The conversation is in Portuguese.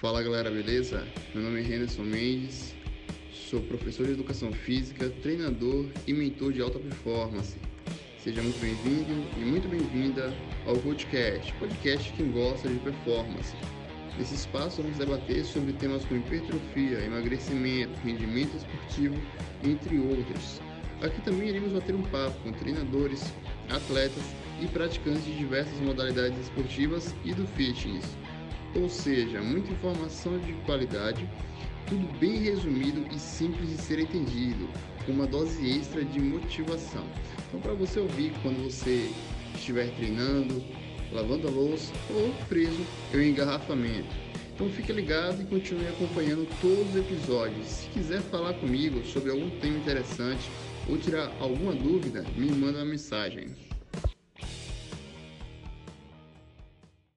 Fala galera, beleza? Meu nome é Henderson Mendes, sou professor de educação física, treinador e mentor de alta performance. Seja muito bem-vindo e muito bem-vinda ao podcast, podcast quem gosta de performance. Nesse espaço vamos debater sobre temas como hipertrofia, emagrecimento, rendimento esportivo, entre outros. Aqui também iremos bater um papo com treinadores, atletas e praticantes de diversas modalidades esportivas e do fitness ou seja, muita informação de qualidade, tudo bem resumido e simples de ser entendido, com uma dose extra de motivação. Então, para você ouvir quando você estiver treinando, lavando a louça ou preso em engarrafamento. Então fique ligado e continue acompanhando todos os episódios. Se quiser falar comigo sobre algum tema interessante ou tirar alguma dúvida, me manda uma mensagem.